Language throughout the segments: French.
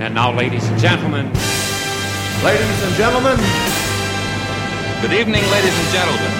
And now, ladies and gentlemen. Ladies and gentlemen. Good evening, ladies and gentlemen.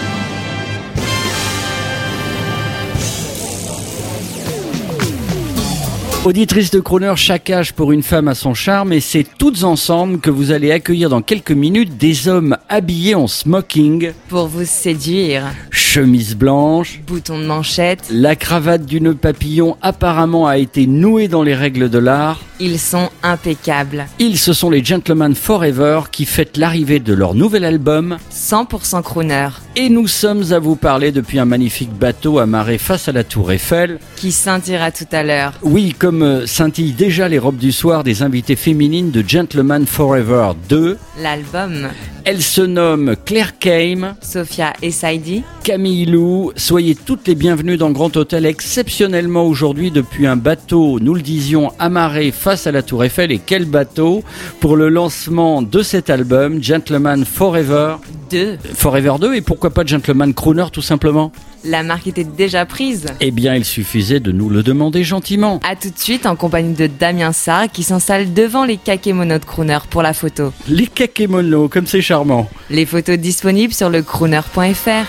Auditrice de Croner, chaque âge pour une femme a son charme et c'est toutes ensemble que vous allez accueillir dans quelques minutes des hommes habillés en smoking. Pour vous séduire. Chemise blanche. Bouton de manchette. La cravate du nœud papillon apparemment a été nouée dans les règles de l'art. Ils sont impeccables. Ils, ce sont les Gentlemen Forever qui fêtent l'arrivée de leur nouvel album 100% crooner. Et nous sommes à vous parler depuis un magnifique bateau amarré face à la tour Eiffel. Qui scintillera tout à l'heure. Oui, comme euh, scintillent déjà les robes du soir des invitées féminines de Gentlemen Forever 2. L'album. Elles se nomment Claire Kame, Sophia et Saidi, Camille Lou. Soyez toutes les bienvenues dans Grand Hôtel exceptionnellement aujourd'hui depuis un bateau, nous le disions, amarré face à la Tour Eiffel. Et quel bateau pour le lancement de cet album, Gentleman Forever 2. Forever 2 et pourquoi pas Gentleman Crooner tout simplement? La marque était déjà prise. Eh bien, il suffisait de nous le demander gentiment. A tout de suite en compagnie de Damien Sarr qui s'installe devant les kakémonos de crooner pour la photo. Les kakémonos, comme c'est charmant. Les photos disponibles sur le crooner.fr.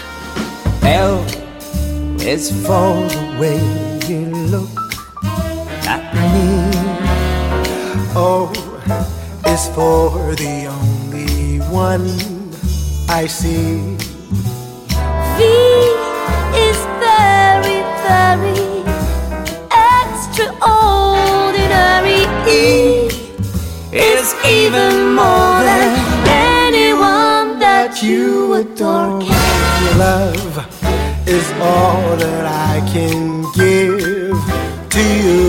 L is for the way you look O is for the only one I see. V is very, very extraordinary. E is even more than anyone that you adore. Love is all that I can give to you.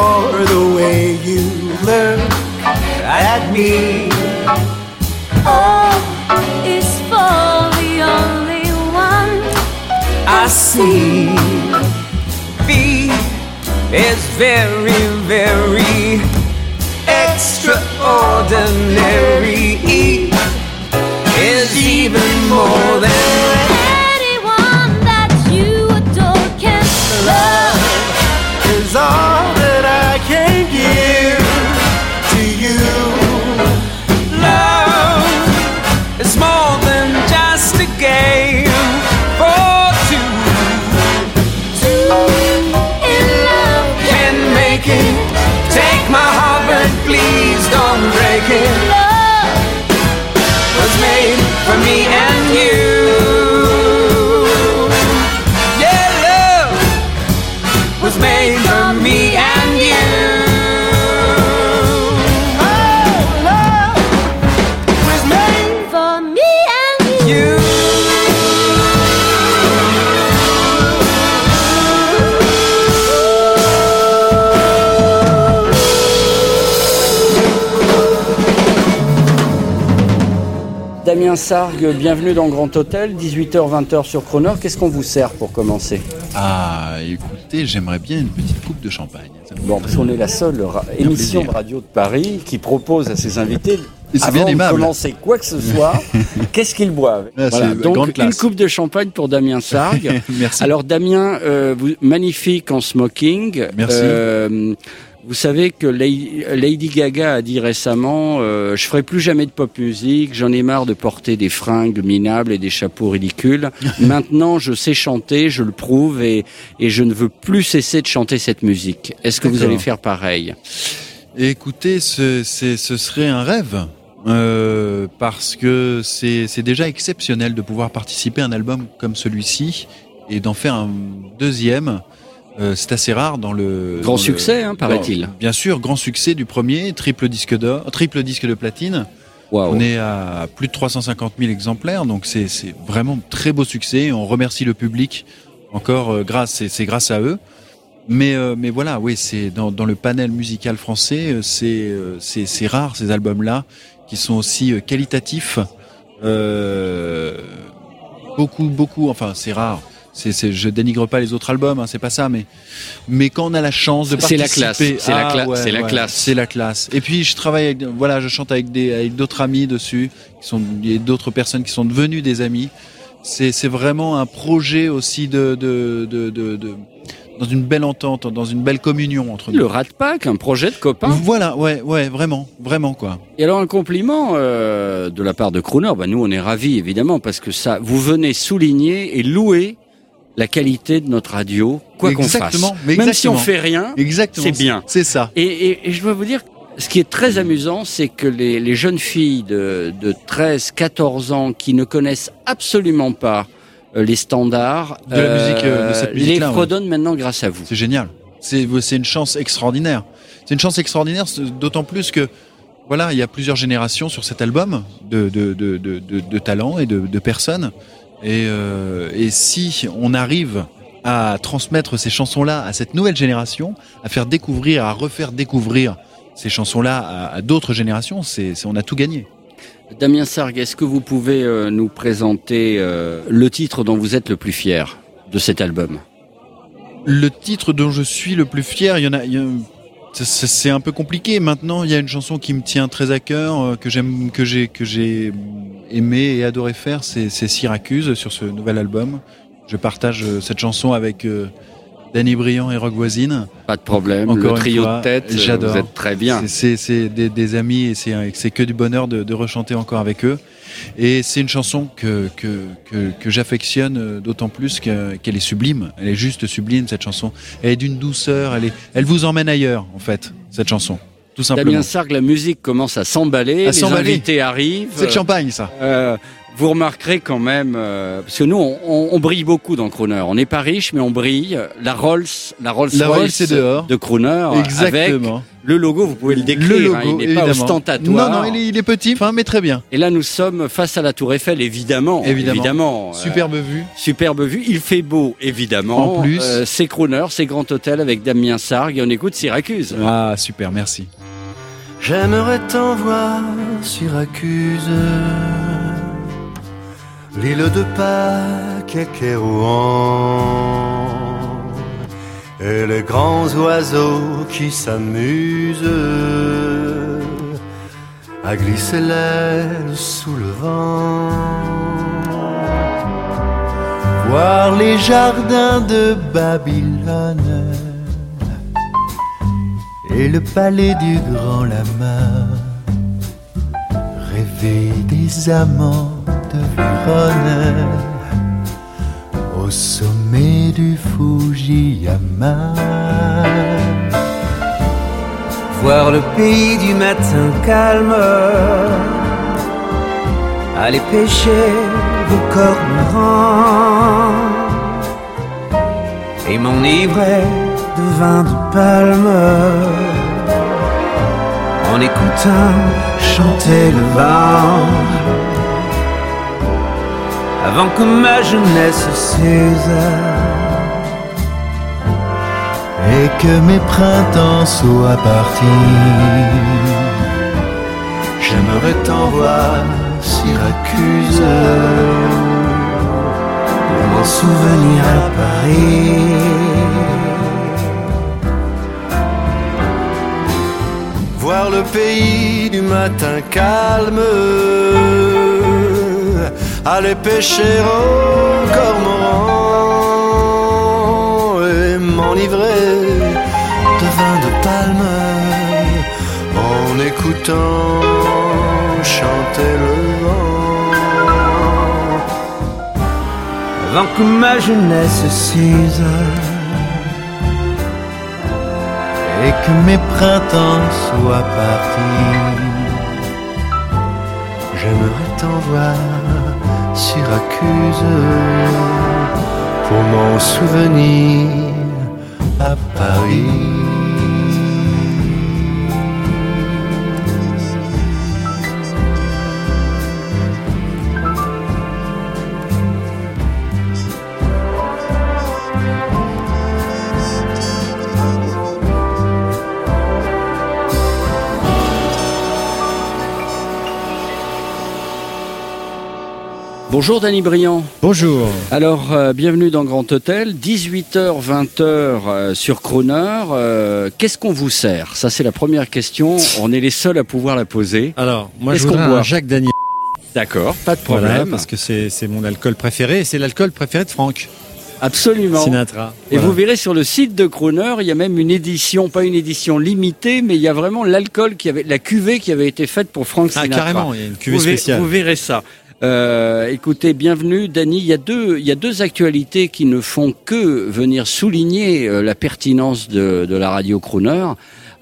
For the way you look at me. O is for the only one I see. B is very, very extraordinary. Damien Sargue, bienvenue dans Grand Hôtel, 18h-20h sur Croner. Qu'est-ce qu'on vous sert pour commencer? Ah, écoutez, j'aimerais bien une petite coupe de champagne. Bon, parce qu'on est la seule émission de radio de Paris qui propose à ses invités, avant bien de commencer quoi que ce soit, qu'est-ce qu'ils boivent? Ah, Donc, une coupe de champagne pour Damien Sargue. Merci. Alors, Damien, euh, magnifique en smoking. Merci. Euh, vous savez que Lady Gaga a dit récemment euh, Je ferai plus jamais de pop music, j'en ai marre de porter des fringues minables et des chapeaux ridicules. Maintenant, je sais chanter, je le prouve et, et je ne veux plus cesser de chanter cette musique. Est-ce que vous allez faire pareil? Écoutez, ce, ce serait un rêve. euh, parce que c'est c'est déjà exceptionnel de pouvoir participer à un album comme celui-ci et d'en faire un deuxième. Euh, c'est assez rare dans le Grand dans le- succès, hein, paraît-il. Bien sûr, grand succès du premier, triple disque d'or, triple disque de platine. Waouh. On est à plus de 350 000 exemplaires, donc c'est vraiment très beau succès. On remercie le public encore euh, grâce, c'est- c'est grâce à eux. Mais euh, mais voilà, oui, c'est dans, dans le panel musical français, euh, c'est euh, c'est c'est rare ces albums-là qui sont aussi qualitatifs. Euh, beaucoup beaucoup, enfin c'est rare. C'est, je dénigre pas les autres albums, hein, c'est pas ça, mais mais quand on a la chance de C'est la participer, classe, c'est la Ah, cla- ouais, c'est la classe. c'est la classe. Et puis je travaille, avec, voilà, je chante avec des avec d'autres amis dessus, qui sont il y a d'autres personnes qui sont devenues des amis. C'est c'est vraiment un projet aussi de de de, de, de- dans une belle entente, dans une belle communion entre Le nous. Rat Pack, un projet de copains. Voilà, ouais, ouais, vraiment, vraiment quoi. Et alors un compliment euh, de la part de Crooner, bah, nous on est ravis évidemment parce que ça, vous venez souligner et louer la qualité de notre radio, quoi qu'on fasse. Exactement, mais Même si on fait rien. C'est bien. C'est ça. Et, et- et je dois vous dire, ce qui est très amusant, c'est que les, les jeunes filles de, de 13, 14 ans qui ne connaissent absolument pas euh, les standards, De la musique, euh, de cette les musique-là, ouais. fredonnent maintenant grâce à vous. C'est génial. C'est une chance extraordinaire. C'est une chance extraordinaire, d'autant plus que voilà, il y a plusieurs générations sur cet album de de de de, de, de talents et de personnes. Et euh, et si on arrive à transmettre ces chansons-là à cette nouvelle génération, à faire découvrir, à refaire découvrir ces chansons-là à, à d'autres générations, c'est c'est- on a tout gagné. Damien Sargue, est-ce que vous pouvez euh, nous présenter euh, le titre dont vous êtes le plus fier de cet album? Le titre dont je suis le plus fier, il y en a. a- c'est un peu compliqué. Maintenant, il y a une chanson qui me tient très à cœur, euh, que j'aime, que j'ai, que j'ai aimé et adoré faire, c'est, Syracuse sur ce nouvel album. Je partage euh, cette chanson avec euh, Danny Briand et Rock Voisine. Pas de problème, Encore le trio fois, de tête, euh, j'adore. vous êtes très bien. C'est, des, des amis et c'est, que du bonheur de, de rechanter encore avec eux. Et c'est une chanson que, que, que, que j'affectionne d'autant plus que- qu'elle est sublime. Elle est juste sublime, cette chanson. Elle est d'une douceur, elle, est, elle vous emmène ailleurs, en fait, cette chanson. Tout simplement. Damien Sargue, la musique commence à s'emballer, À les invités arrivent. C'est le champagne, ça. Euh, vous remarquerez quand même, euh, parce que nous, on, on- on brille beaucoup dans Crooner. On n'est pas riche, mais on brille. La Rolls, la Rolls La Royce Rolls est dehors. de Crooner, avec Exactement. le logo, vous pouvez le décrire. Le logo, hein, il n'est pas ostentatoire. Non, non, il est, il est petit, enfin, mais très bien. Et là, nous sommes face à la Tour Eiffel, évidemment. Évidemment. Euh, Superbe vue. superbe vue. Il fait beau, évidemment. En plus. Euh, c'est Crooner, c'est Grand Hôtel avec Damien Sargue. Et on écoute Syracuse. Ah, super, merci. J'aimerais tant voir Syracuse, l'île de Pâques et Kérouan, et les grands oiseaux qui s'amusent à glisser l'aile sous le vent. Voir les jardins de Babylone et le palais du grand lama. Rêver des amants de Vérone au sommet du Fujiyama. Voir le pays du matin calme, aller pêcher vos cormorans et m'enivrer vin de palme en écoutant chanter le vent avant que ma jeunesse s'use et que mes printemps soient partis. J'aimerais tant voir Syracuse pour m'en souvenir à Paris. Voir le pays du matin calme, aller pêcher au cormoran et m'enivrer de vin de palme en écoutant chanter le vent. Avant que ma jeunesse s'use que mes printemps soient partis. J'aimerais t'en voir Syracuse pour mon souvenir à Paris. Bonjour Danny Briand. Bonjour. Alors, euh, bienvenue dans Grand Hôtel. 18h, 20h euh, sur Croner. Euh, Qu'est-ce qu'on vous sert? Ça, c'est la première question. On est les seuls à pouvoir la poser. Alors, moi je voudrais un Jacques Daniel. D'accord, pas de Voilà, problème. parce que c'est mon alcool préféré et c'est l'alcool préféré de Franck Absolument. Sinatra. Et Voilà. vous verrez sur le site de Croner, il y a même une édition, pas une édition limitée, mais il y a vraiment l'alcool qui avait, la cuvée qui avait été faite pour Frank Ah, Sinatra. carrément, il y a une cuvée vous, verrez- spéciale. vous verrez ça. Euh, écoutez, bienvenue, Dany. Il y a deux, il y a deux actualités qui ne font que venir souligner euh, la pertinence de, de la radio Crooner.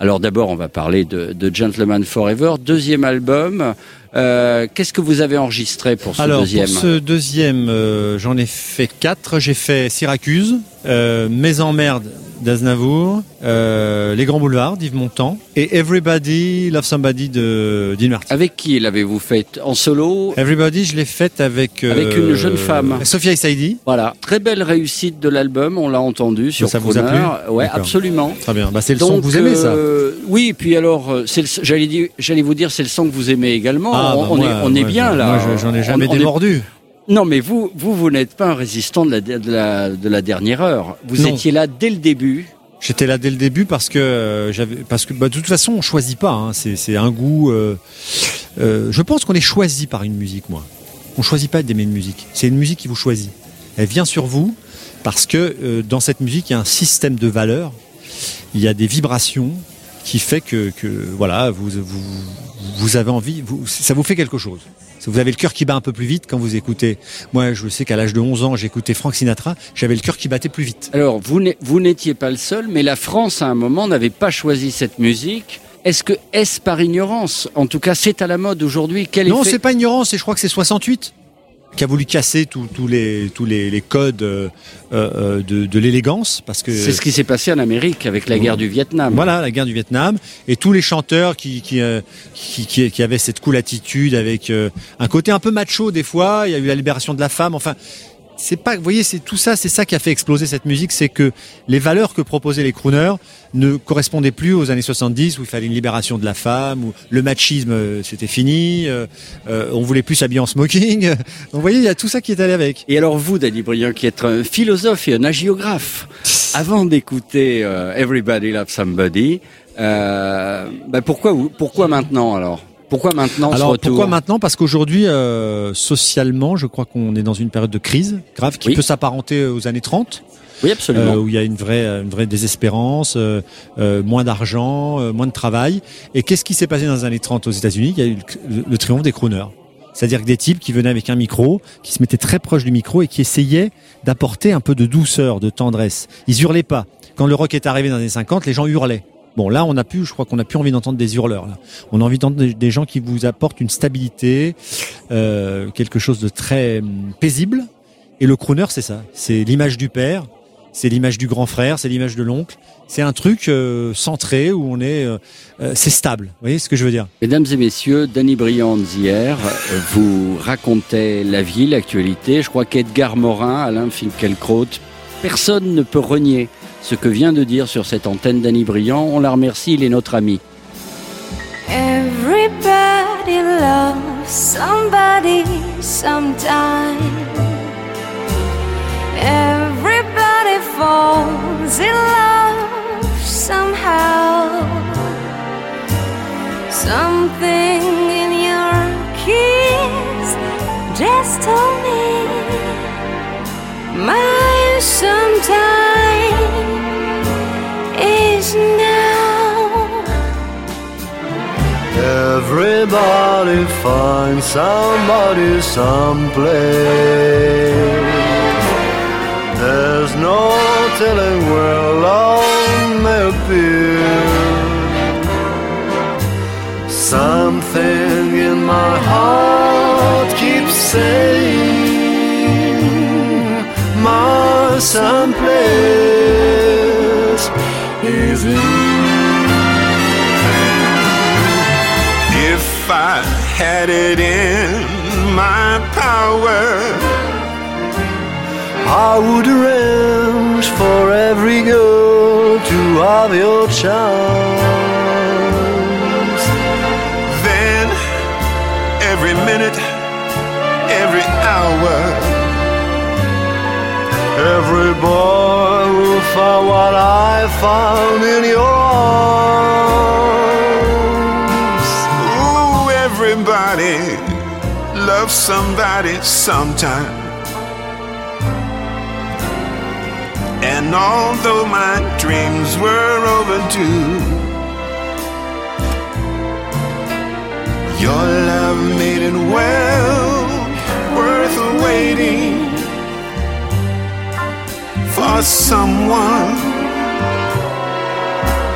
Alors d'abord, on va parler de, de Gentleman Forever, deuxième album. Euh, Qu'est-ce que vous avez enregistré pour ce Alors, deuxième pour ce deuxième, euh, j'en ai fait quatre. J'ai fait Syracuse, euh, Mes emmerdes d'Aznavour, euh, Les Grands Boulevards d'Yves Montand et Everybody Love Somebody de Dean Martin. Avec qui l'avez-vous fait En solo? Everybody, je l'ai faite avec euh, Avec une jeune femme. Sophia Saidi. Voilà, très belle réussite de l'album, on l'a entendu sur Ça vous a plu Ouais, absolument. Très bien. Bah, c'est le son que vous aimez, ça. euh, Oui, puis alors, j'allais vous dire, c'est le son que vous aimez également. Ah, on, bah, on moi, est, on est moi, bien là. Moi, je- j'en ai jamais On- on est- démordu. Non, mais vous, vous, vous n'êtes pas un résistant de la, de la, de la dernière heure. Vous Non. étiez là dès le début. J'étais là dès le début parce que euh, j'avais parce que bah, de toute façon on choisit pas. Hein, c'est c'est un goût. euh, euh, je pense qu'on est choisi par une musique, moi. On choisit pas d'aimer une musique. C'est une musique qui vous choisit. Elle vient sur vous parce que dans cette musique il y a un système de valeurs. Il y a des vibrations qui fait que, que voilà vous, vous vous avez envie. Vous, ça vous fait quelque chose. Vous avez le cœur qui bat un peu plus vite quand vous écoutez. Moi, je sais qu'à l'âge de 11 ans, j'écoutais Frank Sinatra. J'avais le cœur qui battait plus vite. Alors, vous n'é- vous n'étiez pas le seul, mais la France, à un moment, n'avait pas choisi cette musique. Est-ce que, est-ce par ignorance? En tout cas, c'est à la mode aujourd'hui. Quel Non, effet- c'est pas ignorance, et je crois que c'est 68 qui a voulu casser tous les tous les, les codes euh, euh, de, de l'élégance parce que C'est ce qui s'est passé en Amérique avec la guerre du Vietnam. voilà la guerre du Vietnam. Et tous les chanteurs qui qui euh, qui, qui, qui avaient cette cool attitude avec un côté un peu macho des fois. Il y a eu la libération de la femme. Enfin c'est pas vous voyez c'est tout ça c'est ça qui a fait exploser cette musique c'est que les valeurs que proposaient les crooners ne correspondaient plus aux années 70 où il fallait une libération de la femme où le machisme euh, c'était fini euh, euh, on voulait plus s'habiller en smoking. Donc vous voyez il y a tout ça qui est allé avec. Et alors vous, Danny Briand, qui êtes un philosophe et un hagiographe, avant d'écouter euh, Everybody Loves Somebody, euh, bah pourquoi, pourquoi maintenant alors? Pourquoi maintenant Alors pourquoi maintenant? Parce qu'aujourd'hui, euh, socialement, je crois qu'on est dans une période de crise grave qui Oui. peut s'apparenter aux années 30, Oui, absolument. euh, où il y a une vraie, une vraie désespérance, euh, euh, moins d'argent, euh, moins de travail. Et qu'est-ce qui s'est passé dans les années 30 aux États-Unis? Il y a eu le, le triomphe des crooners. C'est-à-dire que des types qui venaient avec un micro, qui se mettaient très proche du micro et qui essayaient d'apporter un peu de douceur, de tendresse. Ils hurlaient pas. Quand le rock est arrivé dans les années 50, les gens hurlaient. Bon, là, on a pu, je crois qu'on a plus envie d'entendre des hurleurs. Là. On a envie d'entendre des, gens qui vous apportent une stabilité, euh, quelque chose de très hum, paisible. Et le crooner, c'est ça. C'est l'image du père, c'est l'image du grand frère, c'est l'image de l'oncle. C'est un truc euh, centré où on est, euh, c'est stable. Vous voyez ce que je veux dire? Mesdames et messieurs, Danny Briand hier vous racontait la vie, l'actualité. Je crois qu'Edgar Morin, Alain Finkielkraut, personne ne peut renier ce que vient de dire sur cette antenne Danny Briand. On la remercie, il est notre ami. Everybody loves somebody sometime. Everybody falls in love somehow. Something in your kiss just told me my sometime is now. Everybody finds somebody someplace. There's no telling where love may appear. Something in my heart keeps saying someplace is in. If I had it in my power, I would arrange for every girl to have your charms. then every minute, every hour, Every boy will find what I found in your arms. ooh, everybody loves somebody sometime. And although my dreams were overdue, your love made it well worth waiting for someone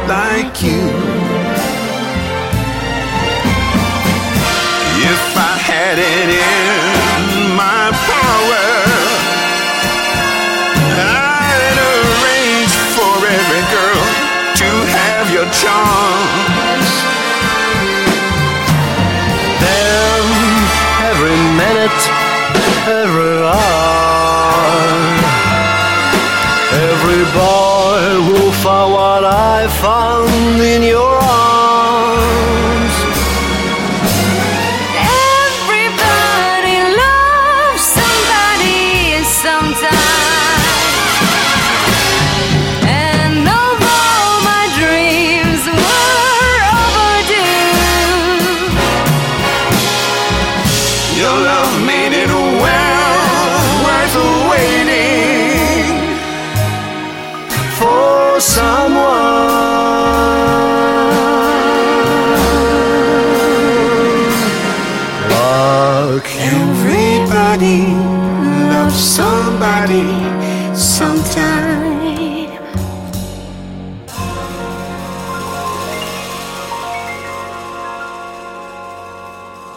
like you. If I had it in my power, I'd arrange for every girl to have your charms. Then every minute, every hour,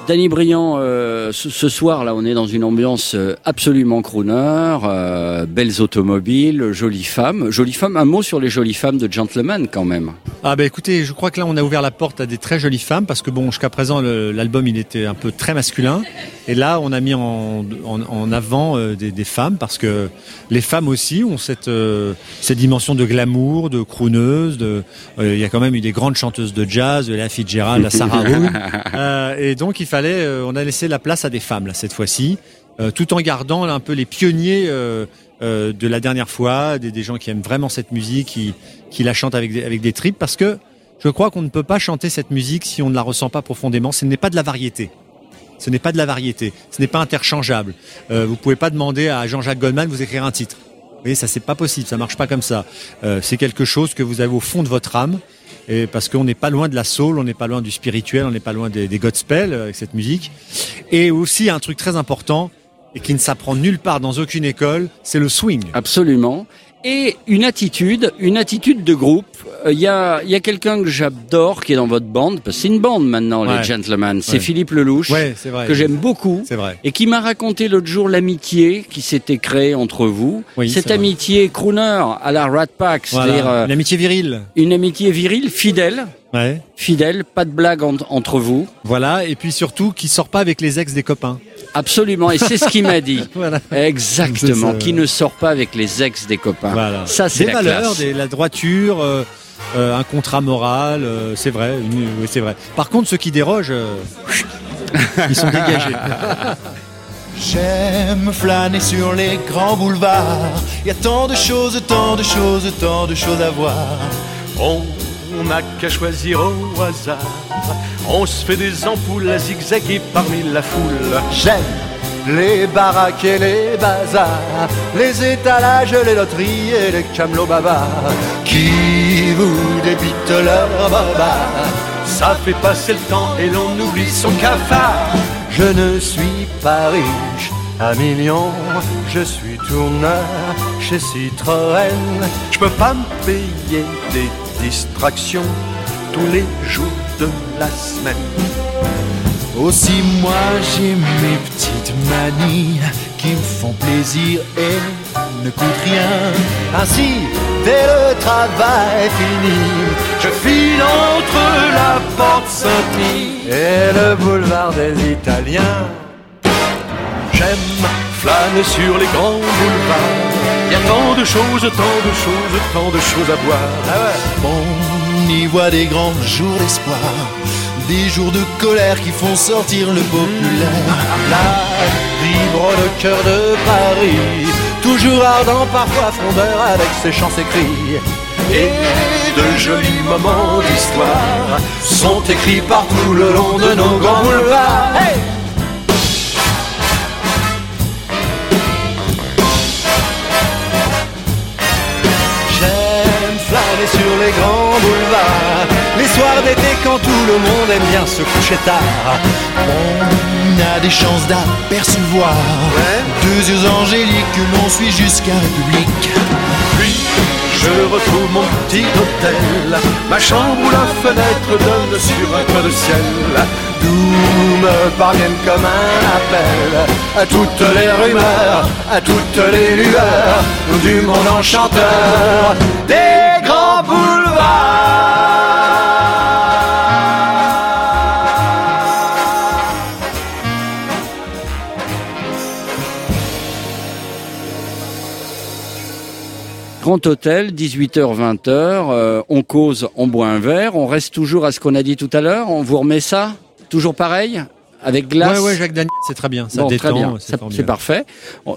Danny Briand, euh, ce, soir là, on est dans une ambiance euh, absolument crooner, euh, belles automobiles, jolies femmes, jolies femmes. Un mot sur les jolies femmes de gentleman quand même. Ah bah écoutez, je crois que là on a ouvert la porte à des très jolies femmes parce que bon jusqu'à présent l'album il était un peu très masculin et là on a mis en, en, en avant euh, des, des femmes parce que les femmes aussi ont cette euh, cette dimension de glamour, de crooneuse, de euh, il y a quand même eu des grandes chanteuses de jazz, de la Fitzgerald, la Sarah Vaughan. Euh, et donc il fallait euh, on a laissé la place à des femmes là cette fois-ci euh, tout en gardant un peu les pionniers euh, euh, de la dernière fois, des, des gens qui aiment vraiment cette musique, qui, qui la chantent avec des, avec des tripes, parce que je crois qu'on ne peut pas chanter cette musique si on ne la ressent pas profondément. Ce n'est pas de la variété. Ce n'est pas de la variété. Ce n'est pas interchangeable. Euh, vous pouvez pas demander à Jean-Jacques Goldman de vous écrire un titre. Vous voyez, ça c'est pas possible. Ça marche pas comme ça. Euh, c'est quelque chose que vous avez au fond de votre âme. Et parce qu'on n'est pas loin de la soul, on n'est pas loin du spirituel, on n'est pas loin des, des euh, avec cette musique. Et aussi un truc très important et qui ne s'apprend nulle part dans aucune école, c'est le swing. Absolument. Et une attitude, une attitude de groupe. Euh, Il y a, y a quelqu'un que j'adore qui est dans votre bande, parce que c'est une bande maintenant, Ouais. les gentlemen. C'est Ouais. Philippe Lelouch, Ouais, c'est vrai. que j'aime beaucoup. C'est vrai. Et qui m'a raconté l'autre jour l'amitié qui s'était créée entre vous. Oui, Cette vrai. amitié crooner à la Rat Pack, c'est-à-dire euh, Une amitié virile. une amitié virile, fidèle, fidèle, pas de blague en- entre vous. Voilà. Et puis surtout, qui sort pas avec les ex des copains. Absolument, et c'est ce qu'il m'a dit. Voilà. Exactement, qui ne sort pas avec les ex des copains. Voilà. Ça, c'est des la valeurs, classe. des- la droiture, euh, euh, un contrat moral, euh, c'est vrai. une- oui, c'est vrai. Par contre, ceux qui dérogent, euh, ils sont dégagés. J'aime flâner sur les grands boulevards. Il y a tant de choses, tant de choses, tant de choses à voir. On n'a qu'à choisir au hasard. On se fait des ampoules à zigzaguer parmi la foule. J'aime les baraques et les bazars, les étalages, les loteries et les camelots bavards qui vous débitent leur baba? Ça fait passer le temps et l'on oublie son cafard. Je ne suis pas riche, un million, je suis tourneur chez Citroën. Je peux pas me payer des distractions tous les jours de la semaine. Aussi moi j'ai mes petites manies qui me font plaisir et ne coûtent rien. Ainsi, dès le travail fini, je file entre la porte Saint-Denis et le boulevard des Italiens. J'aime flâner sur les grands boulevards. Il y a tant de choses, tant de choses, tant de choses à voir. On y voit des grands jours d'espoir, des jours de colère qui font sortir le populaire. Là vibre le cœur de Paris, toujours ardent, parfois frondeur avec ses chants, ses. Et de jolis moments d'histoire sont écrits partout le long de nos grands boulevards. Sur les grands boulevards. Les soirs d'été quand tout le monde aime bien se coucher tard. On a des chances d'apercevoir Deux yeux angéliques que l'on suit jusqu'à République. Puis je retrouve mon petit hôtel. Ma chambre où la fenêtre donne sur un coin de ciel. D'où me parviennent comme un appel À toutes les rumeurs, à toutes les lueurs Du monde enchanteur Des grands boulevards. Grand hôtel, 18h, 20h, euh, on cause, on boit un verre, on reste toujours à ce qu'on a dit tout à l'heure, on vous remet ça? Toujours pareil Avec glace Ouais, ouais, Jacques Daniel, c'est très bien. Ça Bon, détend, c'est parfait.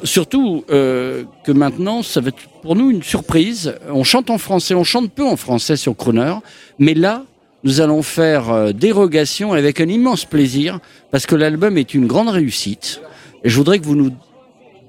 Surtout euh, que maintenant, ça va être pour nous une surprise. On chante en français, on chante peu en français sur Crooner, mais là, nous allons faire euh, dérogation avec un immense plaisir parce que l'album est une grande réussite. Et je voudrais que vous nous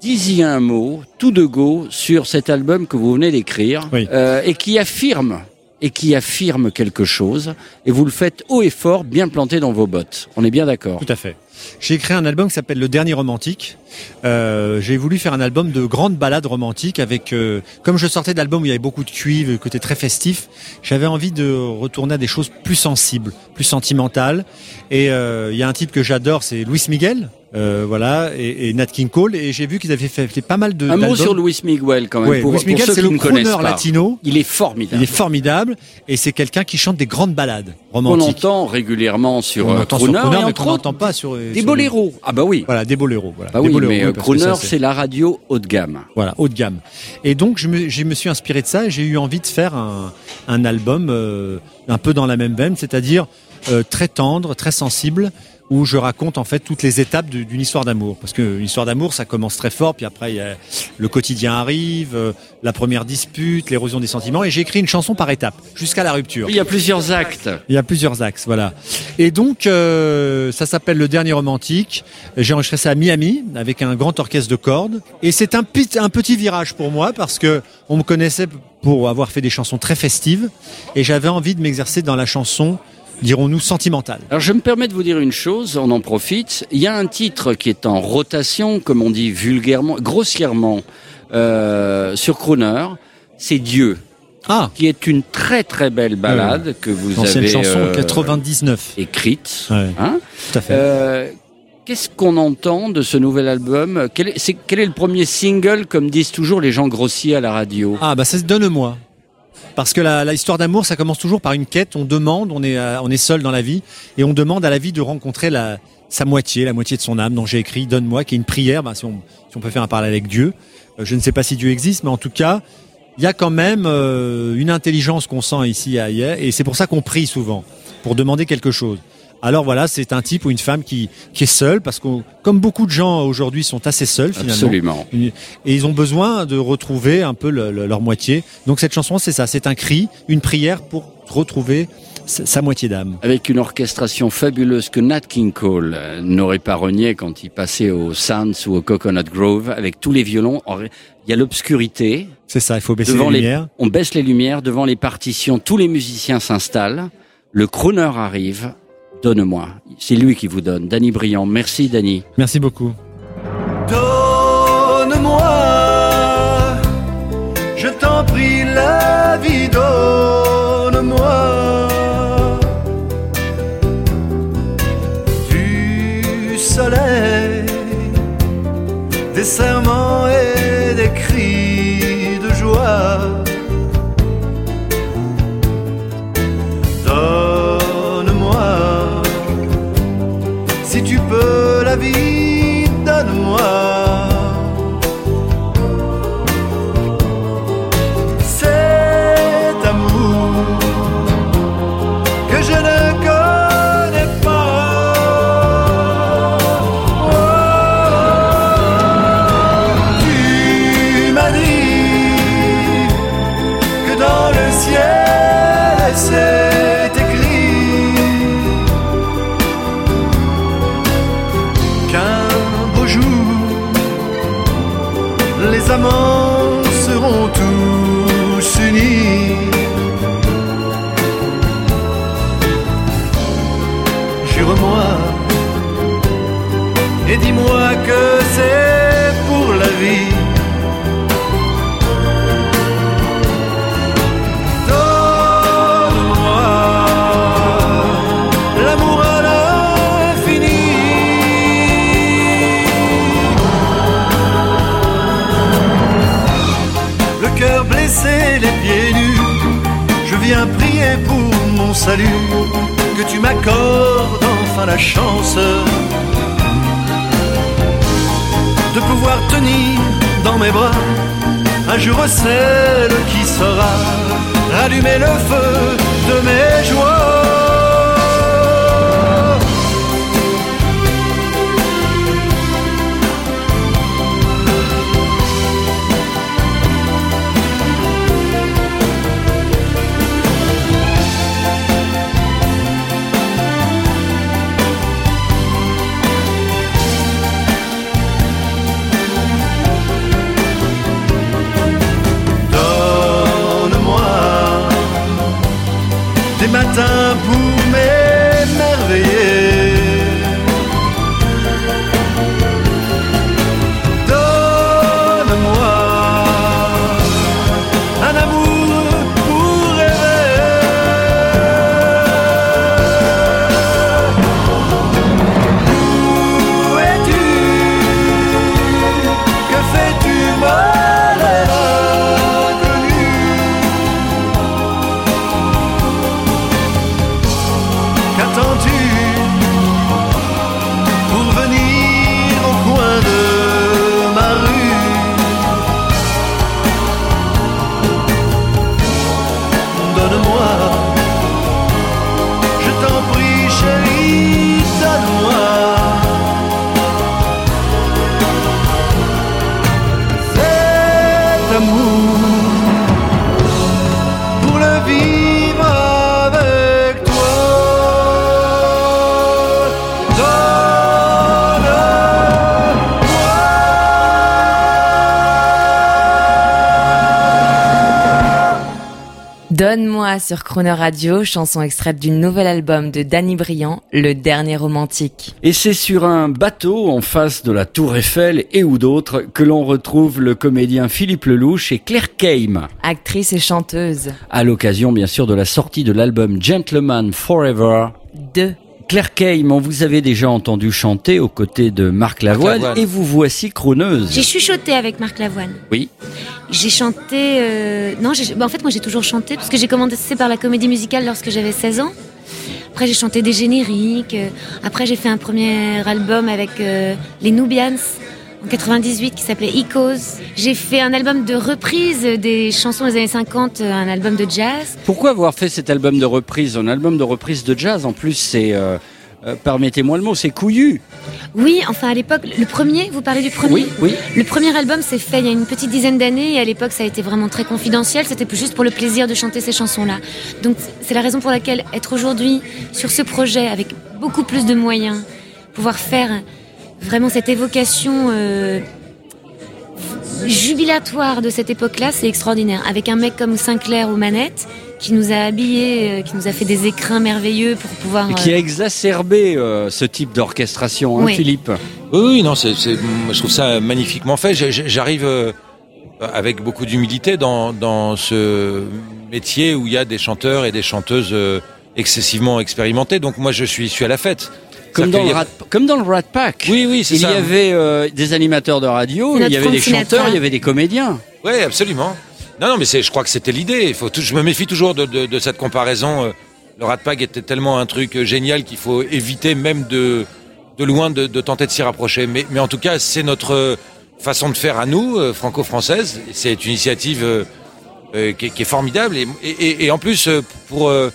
disiez un mot, tout de go, sur cet album que vous venez d'écrire euh, et qui affirme et qui affirme quelque chose, et vous le faites haut et fort, bien planté dans vos bottes. On est bien d'accord Tout à fait. J'ai écrit un album qui s'appelle Le Dernier Romantique. Euh, j'ai voulu faire un album de grandes balades romantiques avec, euh, comme je sortais d'albums où il y avait beaucoup de cuivre, côté très festif, j'avais envie de retourner à des choses plus sensibles, plus sentimentales. Et euh, il y a un type que j'adore, c'est Luis Miguel. Euh, voilà, et, et Nat King Cole, et j'ai vu qu'ils avaient fait, fait pas mal de. Un mot sur Luis Miguel quand même. Ouais, pour, Luis Miguel, c'est le crooner latino. Il est formidable. Il est formidable, et c'est quelqu'un qui chante des grandes balades On romantiques. entend régulièrement sur On euh, entend sur Crooner, Crooner, et mais autres, n'entend pas sur des sur boléros. Ah bah oui. Voilà, des boléros. Voilà, Bah des oui, boléros, mais euh, Crooner, c'est- c'est la radio haut de gamme. Voilà, haut de gamme. Et donc, je me, je me suis inspiré de ça et j'ai eu envie de faire un, un album euh, un peu dans la même veine, c'est-à-dire euh, très tendre, très sensible, où je raconte en fait toutes les étapes d'une histoire d'amour. Parce qu'une histoire d'amour, ça commence très fort, puis après, il y a, le quotidien arrive, euh, la première dispute, l'érosion des sentiments, et j'ai écrit une chanson par étapes, jusqu'à la rupture. Il y a plusieurs actes. Il y a plusieurs axes, voilà. Et donc, euh, ça s'appelle Le Dernier Romantique. J'ai enregistré ça à Miami avec un grand orchestre de cordes. Et c'est un, un petit virage pour moi parce que on me connaissait pour avoir fait des chansons très festives et j'avais envie de m'exercer dans la chanson, dirons-nous, sentimentale. Alors je me permets de vous dire une chose, on en profite. Il y a un titre qui est en rotation, comme on dit vulgairement, grossièrement, euh, sur Crooner. C'est Dieu. Ah. Qui est une très très belle balade que vous L'ancienne avez chanson euh, 99. écrite. Ouais, Hein tout à fait. Euh, Qu'est-ce qu'on entend de ce nouvel album? Quel est, c'est- quel est le premier single, comme disent toujours les gens grossiers à la radio? Ah bah c'est Donne-moi. Parce que la, histoire d'amour, ça commence toujours par une quête. On demande, on est, euh, on est seul dans la vie, et on demande à la vie de rencontrer sa moitié, la moitié de son âme. dont j'ai écrit Donne-moi, qui est une prière. Bah, si, on, si peut faire un parallèle avec Dieu, Euh, je ne sais pas si Dieu existe, mais en tout cas, il y a quand même euh, une intelligence qu'on sent ici et ailleurs, et c'est pour ça qu'on prie souvent pour demander quelque chose. Alors voilà, c'est un type ou une femme qui, qui est seule, parce que comme beaucoup de gens aujourd'hui sont assez seuls finalement. Absolument. Et ils ont besoin de retrouver un peu le- le- leur moitié. Donc cette chanson, c'est ça, c'est un cri, une prière pour retrouver sa, moitié d'âme. Avec une orchestration fabuleuse que Nat King Cole euh, n'aurait pas renié quand il passait au Sands ou au Coconut Grove, avec tous les violons. Il y a l'obscurité. C'est ça, il faut baisser Devant les lumières. On baisse les lumières devant les partitions. Tous les musiciens s'installent. Le crooner arrive. Donne-moi. C'est lui qui vous donne. Danny Briand. Merci, Danny. Merci beaucoup. Donne-moi, je t'en prie, la vie, donne-moi. Du soleil, des serments et salut, que tu m'accordes enfin la chance de pouvoir tenir dans mes bras un jour celle qui saura rallumer le feu de mes joies. Sur Chrono Radio, chanson extraite du nouvel album de Danny Briand, Le Dernier Romantique. Et c'est sur un bateau en face de la Tour Eiffel et ou d'autres que l'on retrouve le comédien Philippe Lelouch et Claire Keim. Actrice et chanteuse. À l'occasion, bien sûr, de la sortie de l'album Gentleman Forever. 2. Claire Keim, on vous avait déjà entendu chanter aux côtés de Marc Lavoine, Lavoine. et vous voici crooneuse. J'ai chuchoté avec Marc Lavoine. Oui. J'ai chanté. euh, Non, j'ai- bah, en fait, moi j'ai toujours chanté parce que j'ai commencé par la comédie musicale lorsque j'avais 16 ans. Après, j'ai chanté des génériques. euh, Après, j'ai fait un premier album avec euh, les Nubians en 98 qui s'appelait Ecos. J'ai fait un album de reprise des chansons des années 50, euh, un album de jazz. Pourquoi avoir fait cet album de reprise Un album de reprise de jazz, en plus, c'est... euh, euh, Permettez-moi le mot, c'est couillu. Oui, enfin à l'époque, le premier, vous parlez du premier? Oui, oui. Le premier album s'est fait il y a une petite dizaine d'années et à l'époque ça a été vraiment très confidentiel, c'était juste pour le plaisir de chanter ces chansons-là. Donc c'est la raison pour laquelle être aujourd'hui sur ce projet avec beaucoup plus de moyens, pouvoir faire vraiment cette évocation euh, jubilatoire de cette époque-là, c'est extraordinaire. Avec un mec comme Sinclair aux manettes qui nous a habillés, euh, qui nous a fait des écrins merveilleux pour pouvoir... Et qui a euh, exacerbé euh, ce type d'orchestration, hein, Oui. Philippe Oui, oui, non, c'est, c'est- moi, je trouve ça magnifiquement fait. J'arrive euh, avec beaucoup d'humilité dans, dans ce métier où il y a des chanteurs et des chanteuses euh, excessivement expérimentés. Donc moi, je suis, je suis à la fête. Comme dans, le Rat, comme dans le Rat Pack. Oui, oui, c'est Il ça. y avait euh, des animateurs de radio, il y avait des chanteurs, il y avait des comédiens. Oui, absolument. Non, non, mais c'est, je crois que c'était l'idée. Il faut tout- je me méfie toujours de, de- de cette comparaison. Euh, Le Rat Pack était tellement un truc euh, génial qu'il faut éviter même de, de loin de, de tenter de s'y rapprocher. Mais, mais en tout cas, c'est notre façon de faire à nous, euh, franco-française. C'est une initiative euh, euh, qui, est, qui est formidable. Et, et- et en plus, pour euh,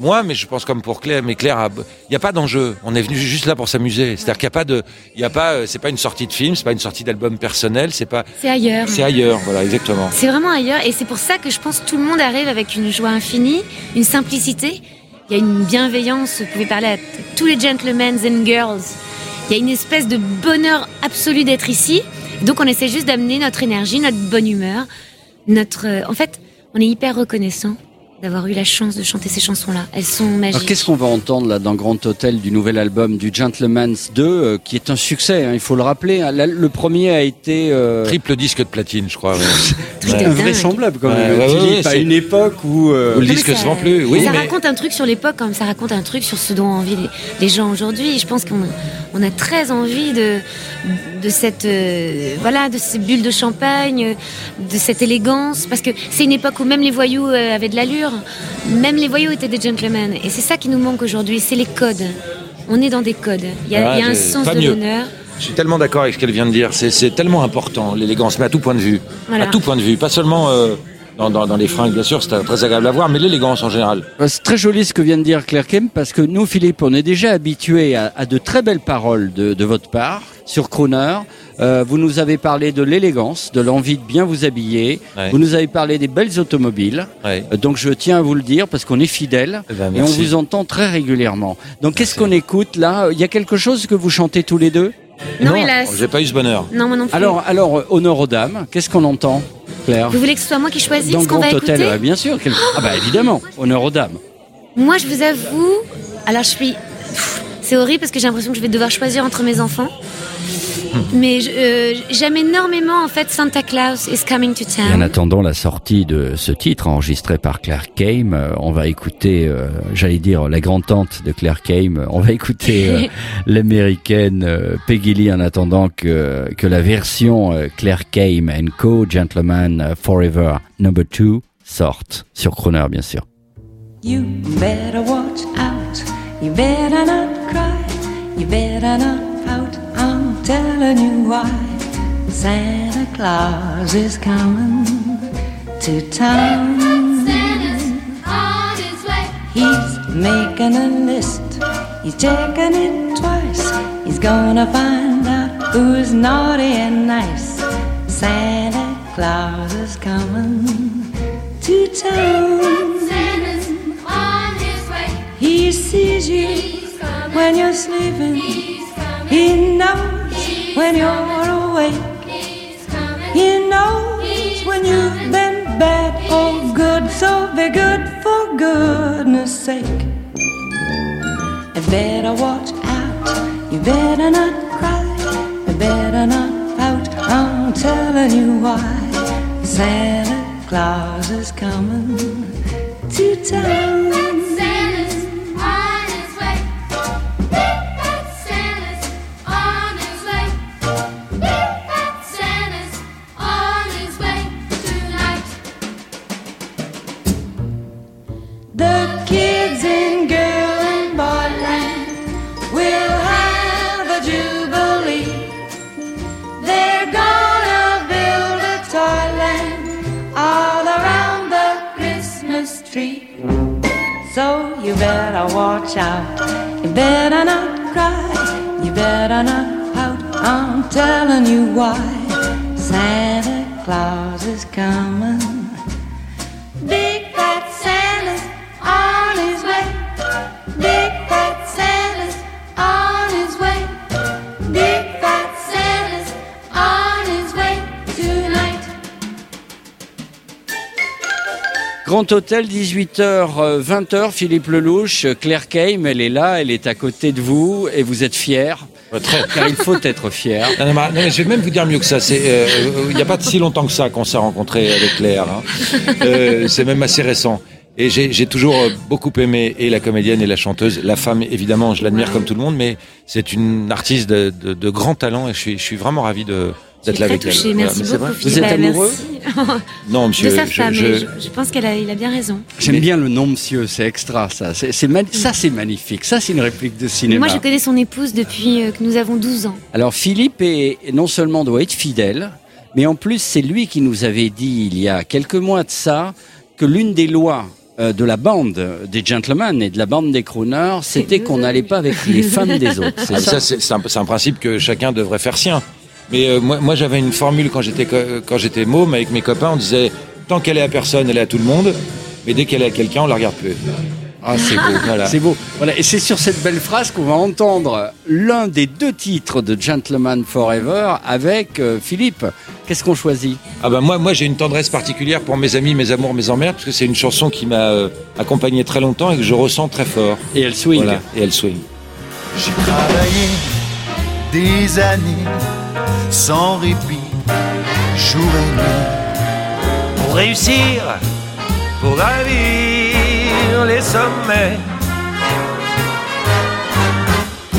moi, mais je pense comme pour Claire, mais Claire, il n'y a pas d'enjeu. On est venu juste là pour s'amuser. C'est-à-dire qu'il n'y a pas de, il y a pas, euh, c'est pas une sortie de film, c'est pas une sortie d'album personnel, c'est pas, C'est ailleurs. c'est ailleurs. Voilà, exactement. C'est vraiment ailleurs et c'est pour ça que je pense que tout le monde arrive avec une joie infinie, une simplicité. Il y a une bienveillance, vous pouvez parler à tous les gentlemen and girls. Il y a une espèce de bonheur absolu d'être ici. Donc on essaie juste d'amener notre énergie, notre bonne humeur, notre... euh, En fait, on est hyper reconnaissant d'avoir eu la chance de chanter ces chansons-là. Elles sont Alors magiques. qu'est-ce qu'on va entendre là dans Grand Hôtel du nouvel album du Gentleman's 2 euh, qui est un succès, hein, il faut le rappeler. hein. La- Le premier a été euh, Triple disque de platine, je crois. ouais. Invraisemblable quand même. ouais, ouais, Philippe, ouais, à c'est- une époque où euh, Où le disque ça- se vend plus. Oui, ça mais raconte un truc sur l'époque, comme ça raconte un truc sur ce dont ont envie les, les gens aujourd'hui. Je pense qu'on on a très envie de, de cette, euh, voilà, de ces bulles de champagne, de cette élégance, parce que c'est une époque où même les voyous euh, avaient de l'allure, même les voyous étaient des gentlemen, et c'est ça qui nous manque aujourd'hui, c'est les codes. On est dans des codes. Il y a, Ah, il y a un sens de l'honneur. je suis tellement d'accord avec ce qu'elle vient de dire. C'est, c'est tellement important, l'élégance, mais à tout point de vue. Voilà. À tout point de vue. Pas seulement euh, dans, dans, dans les fringues, bien sûr, c'est très agréable à voir, mais l'élégance en général. Euh, C'est très joli ce que vient de dire Claire Kem parce que nous, Philippe, on est déjà habitués à, à de très belles paroles de, de votre part sur Crooner. Euh, vous nous avez parlé de l'élégance, de l'envie de bien vous habiller. Ouais. Vous nous avez parlé des belles automobiles. Ouais. Euh, Donc je tiens à vous le dire parce qu'on est fidèles Eh ben, et on vous entend très régulièrement. Donc qu'est-ce qu'on écoute là? Il y a quelque chose que vous chantez tous les deux? Non, hélas. J'ai pas eu ce bonheur. Non, moi non plus. Alors, alors honneur aux dames. Qu'est-ce qu'on entend, Claire vous voulez que ce soit moi qui choisisse Dans ce qu'on va Hôtel, écouter ouais, bien sûr. quel- Ah bah évidemment, honneur aux dames. Moi, je vous avoue, alors je suis. C'est horrible parce que j'ai l'impression que je vais devoir choisir entre mes enfants. Mais euh, j'aime énormément en fait Santa Claus is coming to Et en town. attendant la sortie de ce titre enregistré par Claire Kame, euh, on va écouter, euh, j'allais dire la grand-tante de Claire Kame, on va écouter euh, l'américaine euh, Peggy Lee en attendant que, que la version euh, Claire Kame and Co. Gentleman Forever Number 2 sorte sur Croner bien sûr. You better watch out. You better not cry. You better not telling you why. Santa Claus is coming to town. He's making a list. He's checking it twice. He's gonna find out who's naughty and nice. Santa Claus is coming to town. He sees you when you're sleeping. He knows when you're awake. He knows when you've been bad or good. So be good for goodness sake. You better watch out. You better not cry. You better not pout. I'm telling you why. Santa Claus is coming to town. Watch out. You better not cry. You better not pout. I'm telling you why. Grand Hôtel, 18h, 20h, Philippe Lelouch, Claire Kame, elle est là, elle est à côté de vous et vous êtes fiers. Très. Car il faut être fier. Non, non, mais- je vais même vous dire mieux que ça. C'est, euh, il n'y a pas si longtemps que ça qu'on s'est rencontrés avec Claire. hein. Euh, c'est même assez récent. Et j'ai j'ai toujours euh, beaucoup aimé et la comédienne et la chanteuse. La femme, évidemment, je l'admire comme tout le monde, mais c'est une artiste de, de, de grand talent et je suis, je suis vraiment ravi de d'être là Très avec elle. touchée, Voilà, merci c'est beaucoup. vrai. Philippe. Bah, merci. Non, monsieur, de sa je- femme, je- je, je pense qu'elle a, il a bien raison. J'aime bien le nom monsieur, c'est extra ça. C'est, ça c'est magnifique. Ça c'est une réplique de cinéma. Moi, je connais son épouse depuis euh, que nous avons 12 ans. Alors Philippe est, non seulement doit être fidèle, mais en plus c'est lui qui nous avait dit il y a quelques mois de ça que l'une des lois euh, de la bande des gentlemen et de la bande des crooners, c'était qu'on n'allait pas avec les femmes des autres. C'est Ah, ça, ça, c'est c'est un, c'est un principe que chacun devrait faire sien. Mais euh, moi, moi j'avais une formule quand j'étais quand j'étais môme avec mes copains, on disait tant qu'elle est à personne, elle est à tout le monde, mais dès qu'elle est à quelqu'un, on la regarde plus. Ah, c'est beau. Voilà. C'est beau. Voilà. Et c'est sur cette belle phrase qu'on va entendre l'un des deux titres de Gentleman Forever avec euh, Philippe. Qu'est-ce qu'on choisit? Ah bah moi, moi j'ai une tendresse particulière pour mes amis, mes amours, mes emmerdes, parce que c'est une chanson qui m'a euh, accompagné très longtemps et que je ressens très fort. Et elle swing. Voilà. Et elle swing. J'ai travaillé des années sans répit, jour et nuit. Pour réussir, pour gravir les sommets.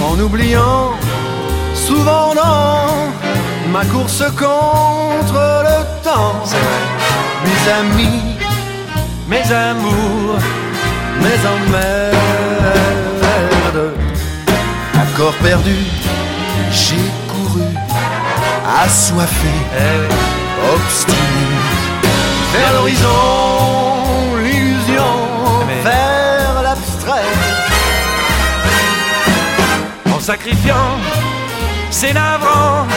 En oubliant souvent dans ma course contre le temps. Mes amis, Mes amours, mes emmerdes. À corps perdu, j'ai assoiffé, obstiné. Vers l'horizon, l'illusion, vers l'abstrait. en sacrifiant, c'est navrant.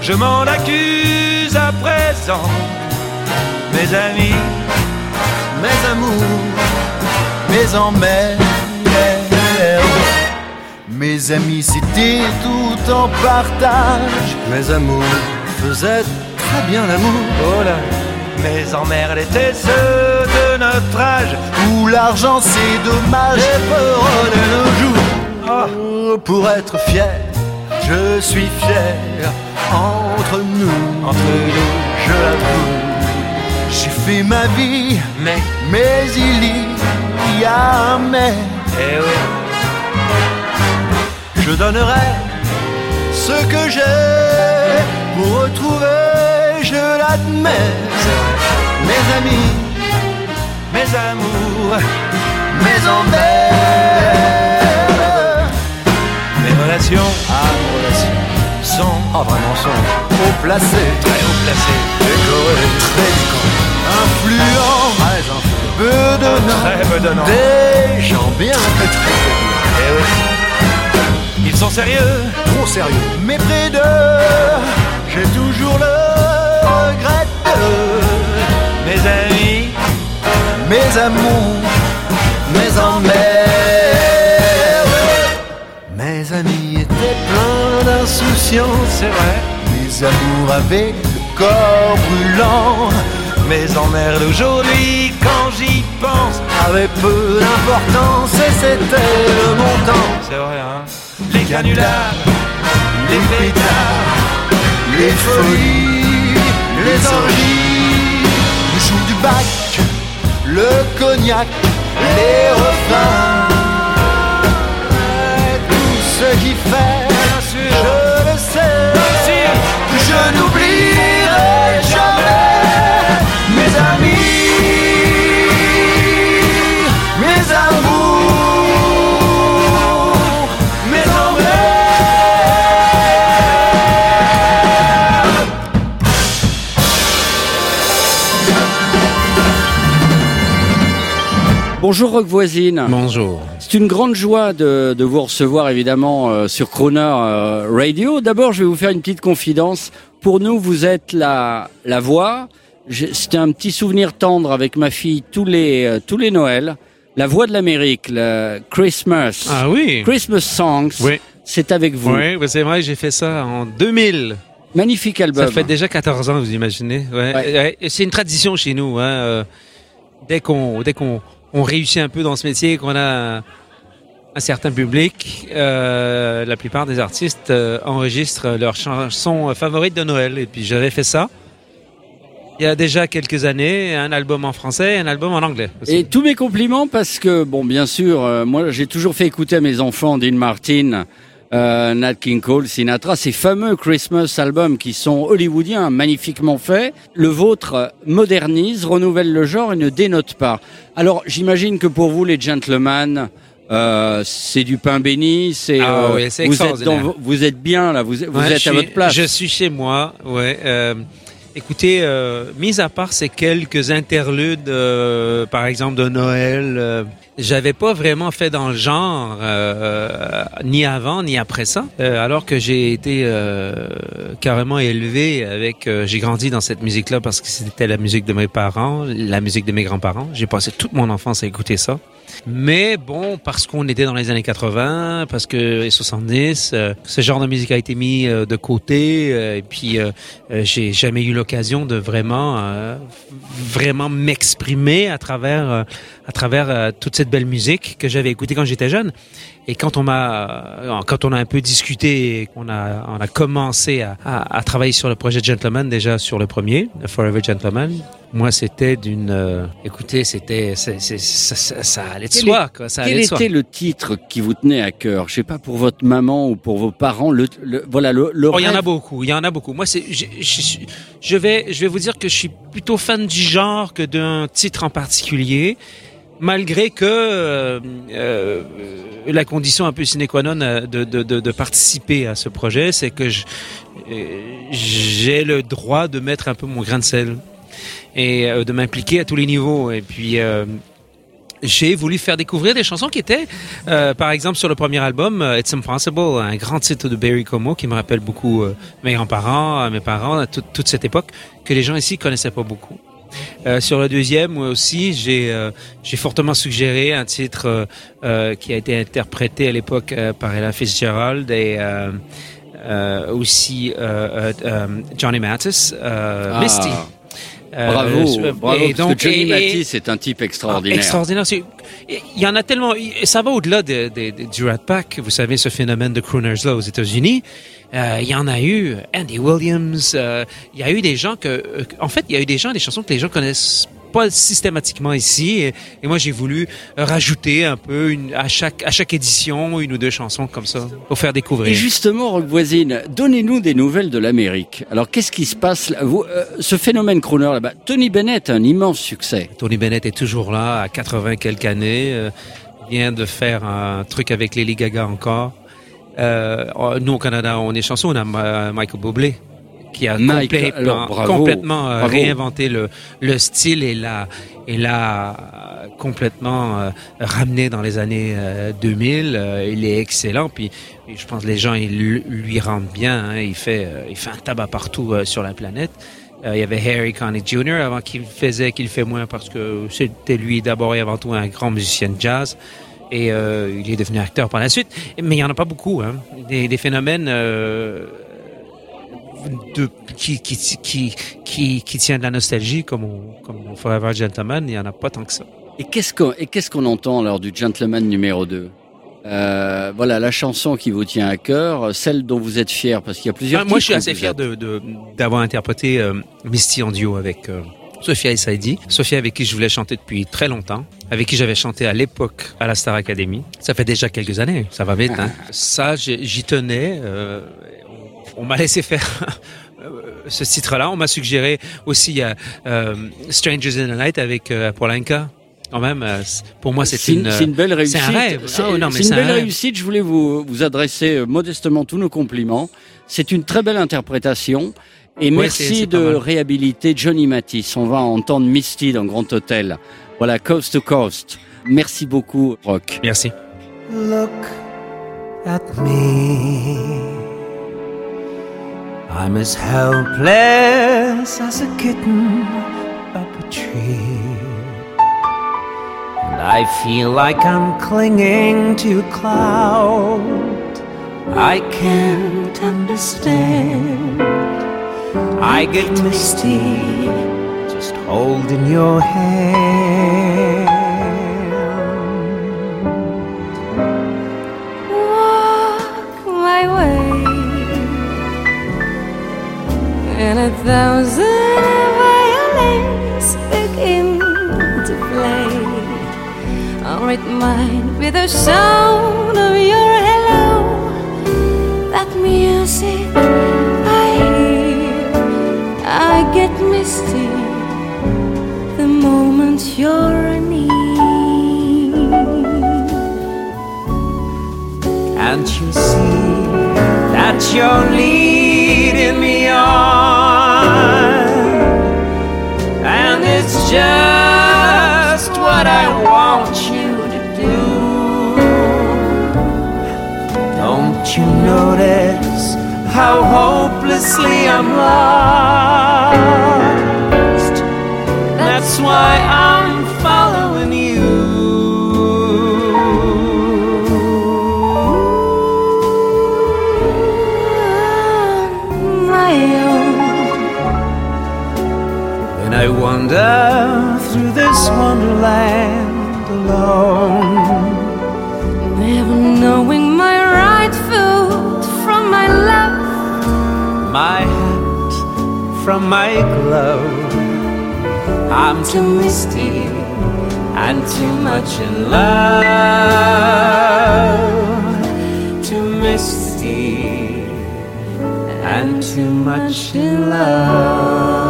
Je m'en accuse à présent. Mes amis, mes amours, mes emmerdes. Mes amis, c'était tout en partage. Mes amours faisaient très bien l'amour. oh là, mes emmerdes étaient ceux de notre âge. Où l'argent c'est dommage et peronne nos jours. Oh, pour être fier, je suis fier. Entre nous, Entre nous, je l'avoue. J'ai fait ma vie, mais, mais il y a un mais. eh oui, Je donnerai ce que j'ai pour retrouver, je l'admets. Mes amis, mes amours, mes emmerdes. mes relations Ah, nos relations sont, Ah, vraiment sont haut placés, très haut placées. décorés, très décorés, influents, très influents, peu donnants, Très peu donnants. des gens bien très très Eh oui. Sont sérieux, trop sérieux. Mais près d'eux, j'ai toujours le regret de mes amis, mes amours, mes emmerdes. Mes amis étaient pleins d'insouciance, c'est vrai. mes amours avaient le corps brûlant, Mes emmerdes aujourd'hui, quand j'y pense, avaient peu d'importance et c'était le montant. c'est vrai, hein. Les canulars, les pétards, les folies, les orgies, le jour du bac, le cognac, les refrains, tout ce qui fait, je le sais, je n'oublierai Bonjour Rock Voisine. Bonjour. C'est une grande joie de, de vous recevoir évidemment euh, sur Croner euh, Radio. D'abord, je vais vous faire une petite confidence. Pour nous, vous êtes la, la voix. C'était un petit souvenir tendre avec ma fille tous les, euh, tous les Noëls. La voix de l'Amérique, le Christmas. Ah oui. Christmas Songs. Oui. C'est avec vous. Oui, c'est vrai, j'ai fait ça en 2000. Magnifique album. Ça fait déjà 14 ans, vous imaginez. Ouais. C'est une tradition chez nous. Hein. Dès qu'on dès qu'on on réussit un peu dans ce métier, qu'on a un, certain public, euh, la plupart des artistes euh, enregistrent leurs chansons favorites de Noël. Et puis j'avais fait ça. il y a déjà quelques années, un album en français et un album en anglais. Et tous mes compliments parce que, bon, bien sûr, euh, moi j'ai toujours fait écouter à mes enfants Dean Martin, euh, Nat King Cole, Sinatra, ces fameux Christmas albums qui sont hollywoodiens, magnifiquement faits. Le vôtre euh, modernise, renouvelle le genre et ne dénote pas. Alors j'imagine que pour vous, les gentlemen, euh, c'est du pain béni, c'est Ah euh, oui, vous êtes extraordinaire. dans- vous êtes bien là, vous, vous Ouais, êtes à suis- votre place. Je suis chez moi, ouais. Euh, écoutez, euh, mis à part ces quelques interludes, euh, par exemple de Noël, euh, j'avais pas vraiment fait dans le genre, euh, ni avant ni après ça. Euh, alors que j'ai été euh, carrément élevé avec, euh, j'ai grandi dans cette musique-là parce que c'était la musique de mes parents, la musique de mes grands-parents. J'ai passé toute mon enfance à écouter ça. Mais bon, parce qu'on était dans les années 80, parce que les 70, euh, ce genre de musique a été mis euh, de côté, euh, et puis euh, euh, j'ai jamais eu l'occasion de vraiment, euh, vraiment m'exprimer à travers, à travers euh, toute cette belle musique que j'avais écoutée quand j'étais jeune. Et quand on m'a, euh, quand on a un peu discuté, qu'on a, on a commencé à, à, à travailler sur le projet Gentleman déjà sur le premier, Forever Gentleman. Moi, c'était d'une, euh, écoutez, c'était, c'est- c'est- ça, ça, allait de Quel soi, quoi. Ça Quel allait de soi. était le titre qui vous tenait à cœur? Je sais pas pour votre maman ou pour vos parents. Le, le- voilà le, le Oh, il y en a beaucoup, il y en a beaucoup. Moi, c'est, je, je, je vais, je vais vous dire que je suis plutôt fan du genre que d'un titre en particulier, malgré que euh, euh, la condition un peu sine qua non euh, de, de, de, de participer à ce projet, c'est que euh, j'ai le droit de mettre un peu mon grain de sel et euh, de m'impliquer à tous les niveaux. Et puis j'ai voulu faire découvrir des chansons qui étaient, euh, par exemple, sur le premier album, It's Impossible, un grand titre de Barry Como qui me rappelle beaucoup euh, mes grands-parents, mes parents, toute- toute cette époque, que les gens ici connaissaient pas beaucoup. Euh, sur le deuxième, moi aussi, j'ai euh, j'ai fortement suggéré un titre euh, qui a été interprété à l'époque par Ella Fitzgerald et euh, euh, aussi Johnny Mathis, euh, Ah. Misty. Euh, Bravo, euh, bravo, et parce donc- que Johnny Mathis est un type extraordinaire. Extraordinaire. C'est- Il y en a tellement. Ça va au-delà de, de- de- du Rat Pack. Vous savez, ce phénomène de crooners là aux États-Unis. Euh, il y en a eu. Andy Williams. euh, il y a eu des gens que. En fait, il y a eu des gens, des chansons que les gens connaissent pas systématiquement ici. Et, et moi, j'ai voulu rajouter un peu une, à chaque à chaque édition une ou deux chansons comme ça pour faire découvrir. Et justement, Rock Voisine, donnez-nous des nouvelles de l'Amérique. Alors, qu'est-ce qui se passe là? Vous, euh, Ce phénomène crooner là-bas, Tony Bennett a un immense succès. Tony Bennett est toujours là, à 80 quelques années. euh, vient de faire un truc avec Lady Gaga encore. Euh, oh, nous, au Canada, on est chanceux, on a Michael Bublé qui a Michael, complètement, alors, bravo, complètement euh, bravo. réinventé le, le style et l'a et l'a euh, complètement euh, ramené dans les années euh, 2000. Euh, il est excellent, puis, je pense que les gens ils lui- rendent bien. hein. il fait euh, il fait un tabac partout euh, sur la planète. Euh, il y avait Harry Connick Jr. avant qu'il faisait, qu'il fait moins parce que c'était lui d'abord et avant tout un grand musicien de jazz. Et euh, il est devenu acteur par la suite. Mais il n'y en a pas beaucoup. Hein. Des, des phénomènes euh, de, qui, qui, qui, qui, qui tient de la nostalgie comme, on, comme Forever Gentleman, il n'y en a pas tant que ça. Et qu'est-ce qu'on et qu'est-ce qu'on entend lors du Gentleman numéro 2 euh, voilà la chanson qui vous tient à cœur, celle dont vous êtes fier, parce qu'il y a plusieurs. Ah, moi, je suis assez fier êtes- de, de- d'avoir interprété euh, Misty en duo avec euh, Sophia et Saidi. Sophia avec qui je voulais chanter depuis très longtemps, avec qui j'avais chanté à l'époque à la Star Academy. Ça fait déjà quelques années, ça va vite. Hein? Ça, j'y tenais. euh, on m'a laissé faire euh, ce titre-là. On m'a suggéré aussi euh, euh, Strangers in the Night avec euh, Polanka. Quand même, euh, pour moi, c'est une, belle réussite. C'est un rêve. C'est une un belle réussite. Je voulais vous, vous adresser euh, modestement tous nos compliments. C'est une très belle interprétation. Et Ouais, merci de réhabiliter Johnny Matisse. On va entendre Misty dans Grand Hôtel. Voilà, Coast to Coast. Merci beaucoup, Rock. Merci. Look at me. I'm as helpless as a kitten up a tree. And I feel like I'm clinging to a cloud. I can't understand. I get misty just holding your hand. and a thousand violins begin to play. I'll read mine with the sound of your hello. That music I hear, I get misty the moment you're near. Can't you see that you're leading me on. Want you to do. Don't you notice how hopelessly I'm lost? That's why I'm from my glove. I'm too misty and too much in love. Too misty and too much in love.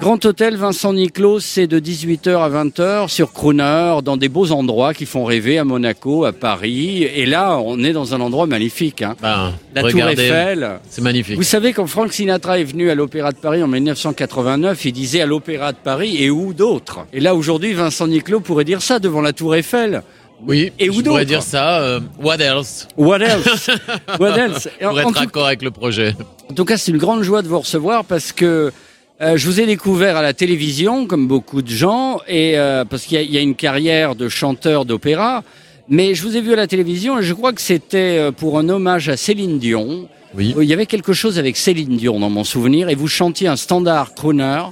Grand Hôtel Vincent Niclot, c'est de 18h à 20h sur Crooner, dans des beaux endroits qui font rêver à Monaco, à Paris. Et là, on est dans un endroit magnifique. hein. La Tour Eiffel. c'est magnifique. Vous savez, quand Frank Sinatra est venu à l'Opéra de Paris en 1989, il disait à l'Opéra de Paris et où d'autres Et là, aujourd'hui, Vincent Niclot pourrait dire ça devant la Tour Eiffel. Oui, Et je pourrais dire ça. euh, what else? What else? What else? En- Pour en être tout- avec le projet. En tout cas, c'est une grande joie de vous recevoir parce que euh, je vous ai découvert à la télévision, comme beaucoup de gens, et euh, parce qu'il y, y a une carrière de chanteur d'opéra. Mais je vous ai vu à la télévision et je crois que c'était euh, pour un hommage à Céline Dion. Oui. Il y avait quelque chose avec Céline Dion dans mon souvenir et vous chantiez un standard crooner.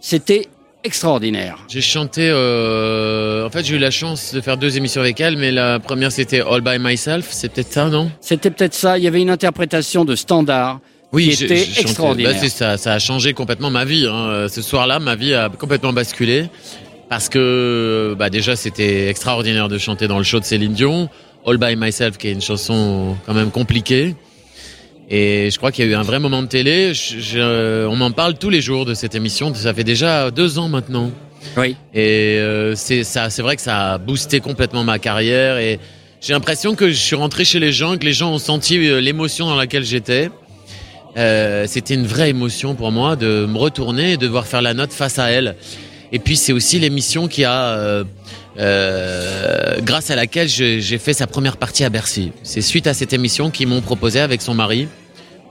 C'était extraordinaire. J'ai chanté. euh, En fait, j'ai eu la chance de faire deux émissions avec elle, mais la première c'était All by Myself. C'est peut-être ça, non? C'était peut-être ça. Il y avait une interprétation de standard Oui, qui était extraordinaire. Bah, c'est ça, ça a changé complètement ma vie. hein. Ce soir-là, ma vie a complètement basculé parce que bah, déjà c'était extraordinaire de chanter dans le show de Céline Dion, All by Myself, qui est une chanson quand même compliquée. Et je crois qu'il y a eu un vrai moment de télé. Je- je- on m'en parle tous les jours de cette émission. Ça fait déjà deux ans maintenant. Oui. Et euh, c'est ça, c'est vrai que ça a boosté complètement ma carrière. Et j'ai l'impression que je suis rentré chez les gens, que les gens ont senti euh, l'émotion dans laquelle j'étais. Euh, C'était une vraie émotion pour moi de me retourner et de devoir faire la note face à elle. Et puis c'est aussi l'émission qui a, euh, euh, grâce à laquelle j'ai fait sa première partie à Bercy. C'est suite à cette émission qu'ils m'ont proposé avec son mari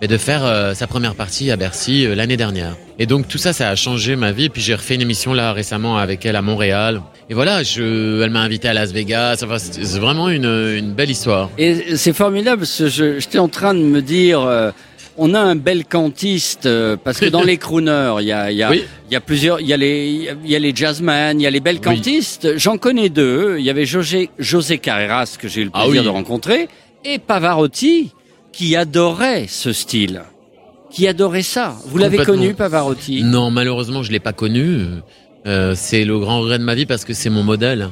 mais de faire euh, sa première partie à Bercy euh, l'année dernière. Et donc tout ça, ça a changé ma vie. Puis j'ai refait une émission là récemment avec elle à Montréal. Et voilà, je, elle m'a invité à Las Vegas. Enfin, c'est vraiment une, une belle histoire. Et c'est formidable parce que j'étais en train de me dire, euh, on a un bel cantiste euh, parce que dans les crooners, il y a, y, a, Oui. y a plusieurs, il y a les, il y a les jazzmen, il y a les belles cantistes. J'en connais deux. Il y avait José, José Carreras que j'ai eu le Ah plaisir oui. de rencontrer et Pavarotti qui adorait ce style, qui adorait ça. Vous l'avez connu Pavarotti? Non, malheureusement, je l'ai pas connu. Euh, c'est le grand regret de ma vie parce que c'est mon modèle.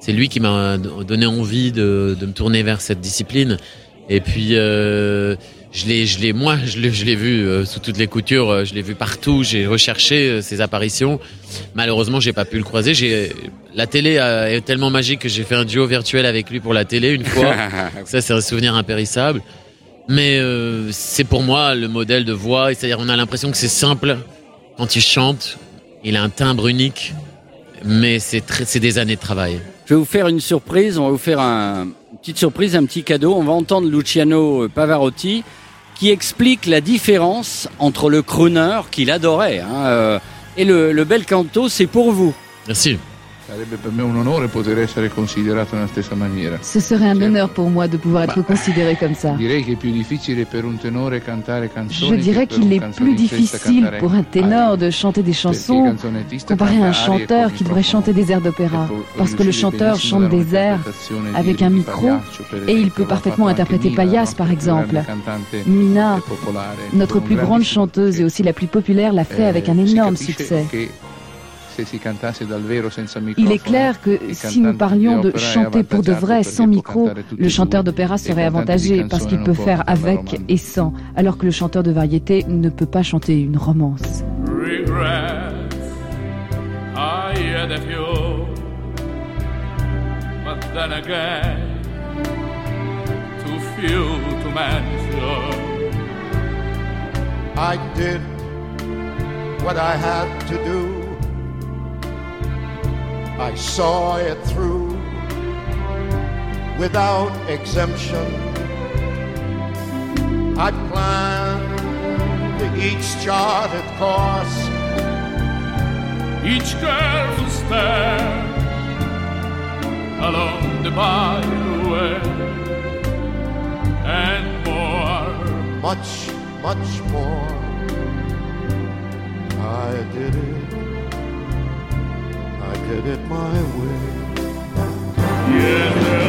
C'est lui qui m'a donné envie de, de me tourner vers cette discipline. Et puis, euh, je l'ai, je l'ai, moi, je l'ai, je l'ai vu euh, sous toutes les coutures. euh, Je l'ai vu partout. J'ai recherché euh, ses apparitions. Malheureusement, j'ai pas pu le croiser. J'ai, la télé euh, est tellement magique que j'ai fait un duo virtuel avec lui pour la télé une fois. Ça, c'est un souvenir impérissable. Mais euh, c'est pour moi le modèle de voix. C'est-à-dire, on a l'impression que c'est simple quand il chante. Il a un timbre unique, mais c'est très, c'est des années de travail. Je vais vous faire une surprise. On va vous faire un, une petite surprise, un petit cadeau. On va entendre Luciano Pavarotti qui explique la différence entre le crooner qu'il adorait hein, euh, et le, le bel canto. C'est pour vous. Merci. Ce serait un honneur pour moi de pouvoir être considéré comme ça. Je dirais qu'il est plus difficile pour un ténor de chanter des chansons comparé à un chanteur qui devrait chanter des airs d'opéra. Parce que le chanteur chante des airs avec un micro et il peut parfaitement interpréter Payas par exemple. Mina, notre plus grande chanteuse et aussi la plus populaire, l'a fait avec un énorme succès. Il est clair que si nous parlions de è chanter pour de vrai sans micro, le e chanteur d'opéra E serait avantagé parce qu'il peut faire avec et sans, alors que le chanteur de variété ne peut pas chanter une romance. I did what I had to do. I saw it through without exemption. I planned each charted course. each careful step along the byway and more much, much more. I did it. Did it my way. Yet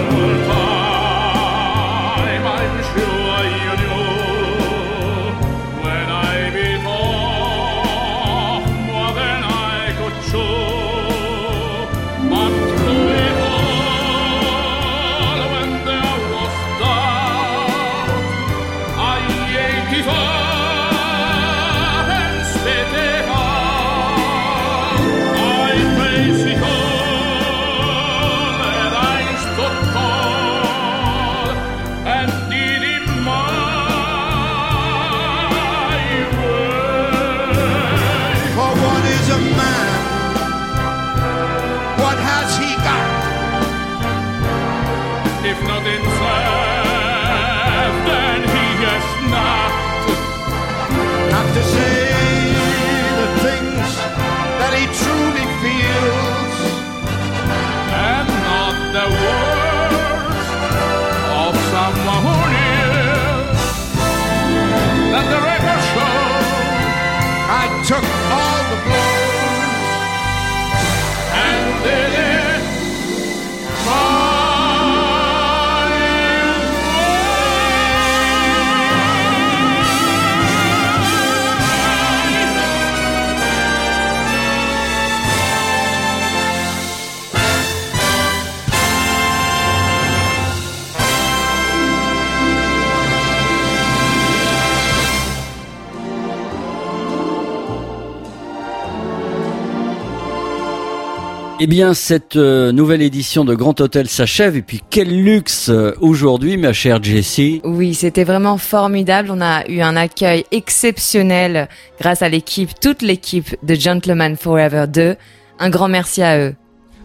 Eh bien, cette euh, nouvelle édition de Grand Hôtel s'achève. Et puis, quel luxe euh, aujourd'hui, ma chère Jessie. Oui, c'était vraiment formidable. On a eu un accueil exceptionnel grâce à l'équipe, toute l'équipe de Gentleman Forever 2. Un grand merci à eux.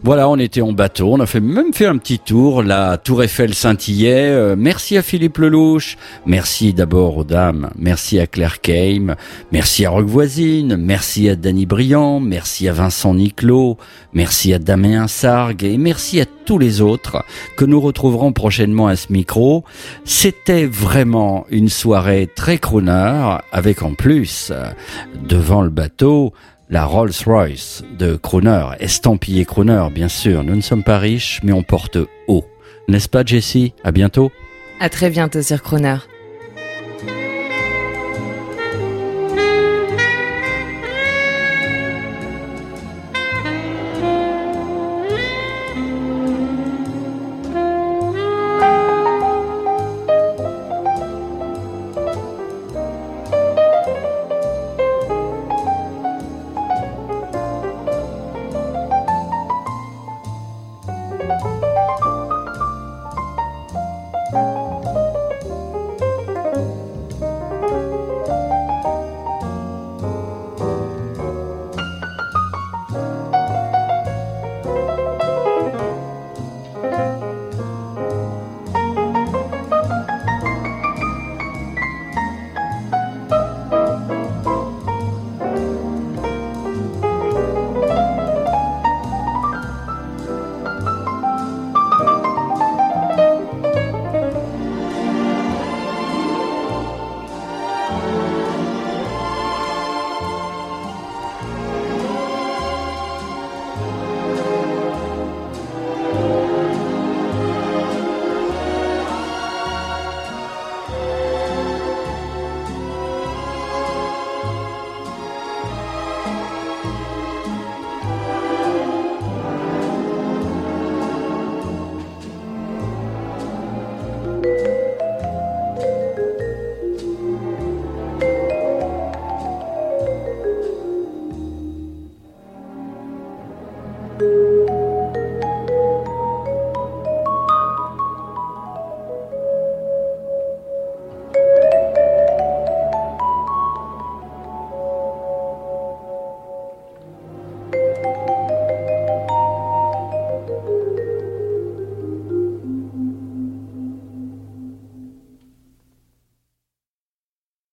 Voilà, on était en bateau, on a fait même fait un petit tour. La Tour Eiffel scintillait. Euh, merci à Philippe Lelouch. Merci d'abord aux dames. Merci à Claire Keim. Merci à Roque Voisine. Merci à Danny Briand. Merci à Vincent Niclot. Merci à Damien Sargue. Et merci à tous les autres que nous retrouverons prochainement à ce micro. C'était vraiment une soirée très crooner avec en plus, euh, devant le bateau, la Rolls-Royce de Crooner, estampillé Crooner, bien sûr. Nous ne sommes pas riches, mais on porte haut. N'est-ce pas, Jessie? À bientôt. À très bientôt sur Croner.